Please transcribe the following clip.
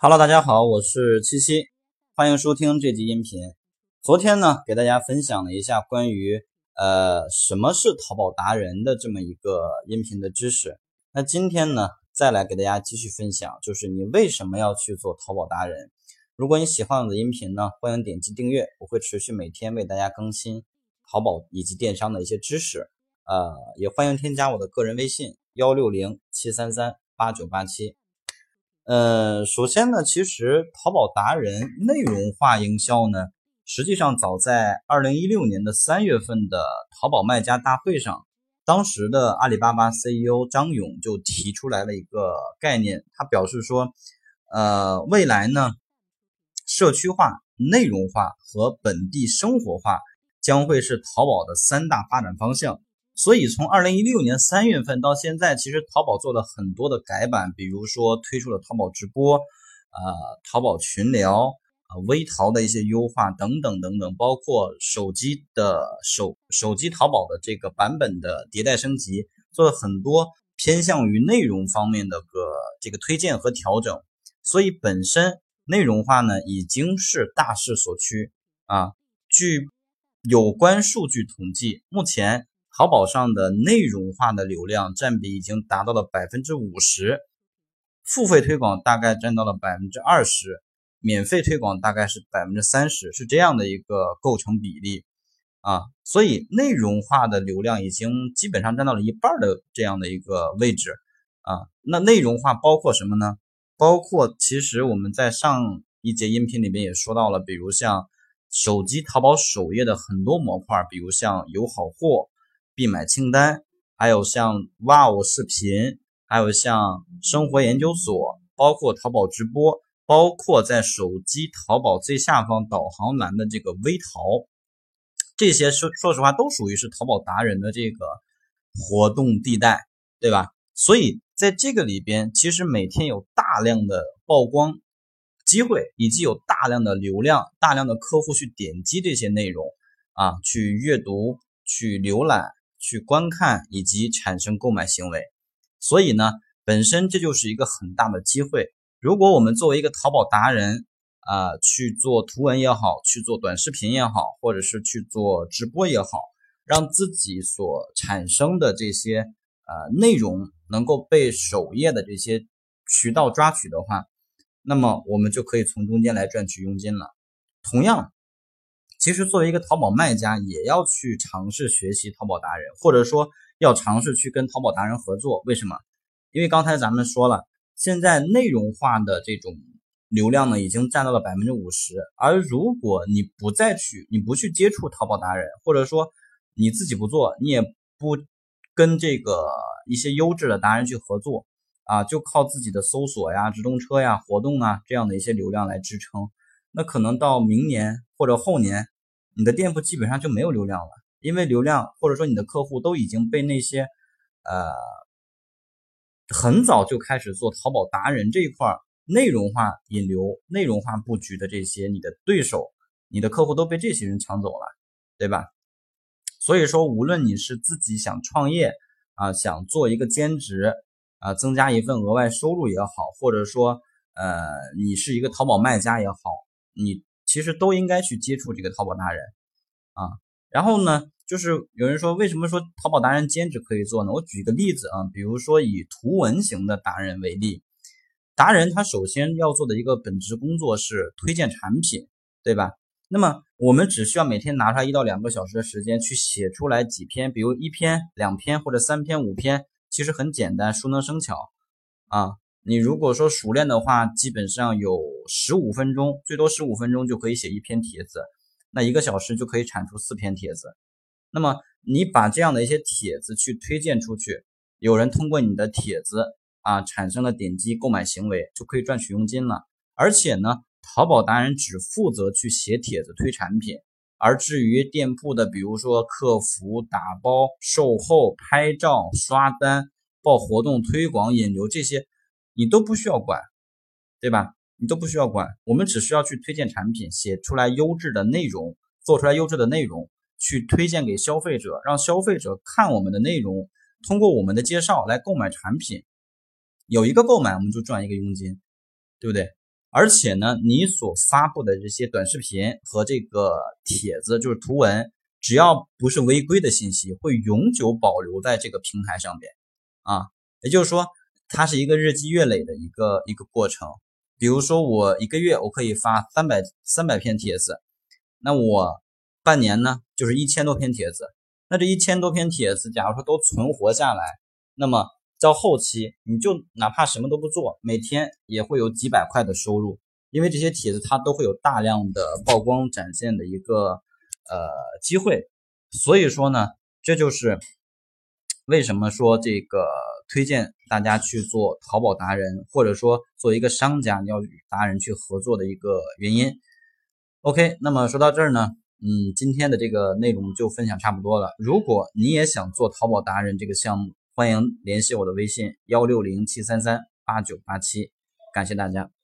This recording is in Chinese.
Hello，大家好，我是七七，欢迎收听这集音频。昨天呢，给大家分享了一下关于呃什么是淘宝达人的这么一个音频的知识。那今天呢，再来给大家继续分享，就是你为什么要去做淘宝达人。如果你喜欢我的音频呢，欢迎点击订阅，我会持续每天为大家更新淘宝以及电商的一些知识。呃，也欢迎添加我的个人微信幺六零七三三八九八七。呃，首先呢，其实淘宝达人内容化营销呢，实际上早在二零一六年的三月份的淘宝卖家大会上，当时的阿里巴巴 CEO 张勇就提出来了一个概念，他表示说，呃，未来呢，社区化、内容化和本地生活化将会是淘宝的三大发展方向。所以，从二零一六年三月份到现在，其实淘宝做了很多的改版，比如说推出了淘宝直播，呃，淘宝群聊，啊，微淘的一些优化等等等等，包括手机的手手机淘宝的这个版本的迭代升级，做了很多偏向于内容方面的个这个推荐和调整。所以，本身内容化呢已经是大势所趋啊。据有关数据统计，目前。淘宝上的内容化的流量占比已经达到了百分之五十，付费推广大概占到了百分之二十，免费推广大概是百分之三十，是这样的一个构成比例啊。所以内容化的流量已经基本上占到了一半的这样的一个位置啊。那内容化包括什么呢？包括其实我们在上一节音频里面也说到了，比如像手机淘宝首页的很多模块，比如像有好货。必买清单，还有像哇哦视频，还有像生活研究所，包括淘宝直播，包括在手机淘宝最下方导航栏的这个微淘，这些说说实话都属于是淘宝达人的这个活动地带，对吧？所以在这个里边，其实每天有大量的曝光机会，以及有大量的流量，大量的客户去点击这些内容啊，去阅读，去浏览。去观看以及产生购买行为，所以呢，本身这就是一个很大的机会。如果我们作为一个淘宝达人啊，去做图文也好，去做短视频也好，或者是去做直播也好，让自己所产生的这些呃内容能够被首页的这些渠道抓取的话，那么我们就可以从中间来赚取佣金了。同样。其实，作为一个淘宝卖家，也要去尝试学习淘宝达人，或者说要尝试去跟淘宝达人合作。为什么？因为刚才咱们说了，现在内容化的这种流量呢，已经占到了百分之五十。而如果你不再去，你不去接触淘宝达人，或者说你自己不做，你也不跟这个一些优质的达人去合作啊，就靠自己的搜索呀、直通车呀、活动啊这样的一些流量来支撑。那可能到明年或者后年，你的店铺基本上就没有流量了，因为流量或者说你的客户都已经被那些，呃，很早就开始做淘宝达人这一块内容化引流、内容化布局的这些你的对手，你的客户都被这些人抢走了，对吧？所以说，无论你是自己想创业啊，想做一个兼职啊，增加一份额外收入也好，或者说呃，你是一个淘宝卖家也好。你其实都应该去接触这个淘宝达人啊，然后呢，就是有人说为什么说淘宝达人兼职可以做呢？我举个例子啊，比如说以图文型的达人为例，达人他首先要做的一个本职工作是推荐产品，对吧？那么我们只需要每天拿出来一到两个小时的时间去写出来几篇，比如一篇、两篇或者三篇、五篇，其实很简单，熟能生巧啊。你如果说熟练的话，基本上有十五分钟，最多十五分钟就可以写一篇帖子，那一个小时就可以产出四篇帖子。那么你把这样的一些帖子去推荐出去，有人通过你的帖子啊产生了点击购买行为，就可以赚取佣金了。而且呢，淘宝达人只负责去写帖子推产品，而至于店铺的，比如说客服、打包、售后、拍照、刷单、报活动、推广、引流这些。你都不需要管，对吧？你都不需要管，我们只需要去推荐产品，写出来优质的内容，做出来优质的内容，去推荐给消费者，让消费者看我们的内容，通过我们的介绍来购买产品，有一个购买我们就赚一个佣金，对不对？而且呢，你所发布的这些短视频和这个帖子，就是图文，只要不是违规的信息，会永久保留在这个平台上边啊。也就是说，它是一个日积月累的一个一个过程。比如说，我一个月我可以发三百三百篇帖子，那我半年呢，就是一千多篇帖子。那这一千多篇帖子，假如说都存活下来，那么到后期，你就哪怕什么都不做，每天也会有几百块的收入，因为这些帖子它都会有大量的曝光展现的一个呃机会。所以说呢，这就是为什么说这个。推荐大家去做淘宝达人，或者说做一个商家，你要与达人去合作的一个原因。OK，那么说到这儿呢，嗯，今天的这个内容就分享差不多了。如果你也想做淘宝达人这个项目，欢迎联系我的微信幺六零七三三八九八七，感谢大家。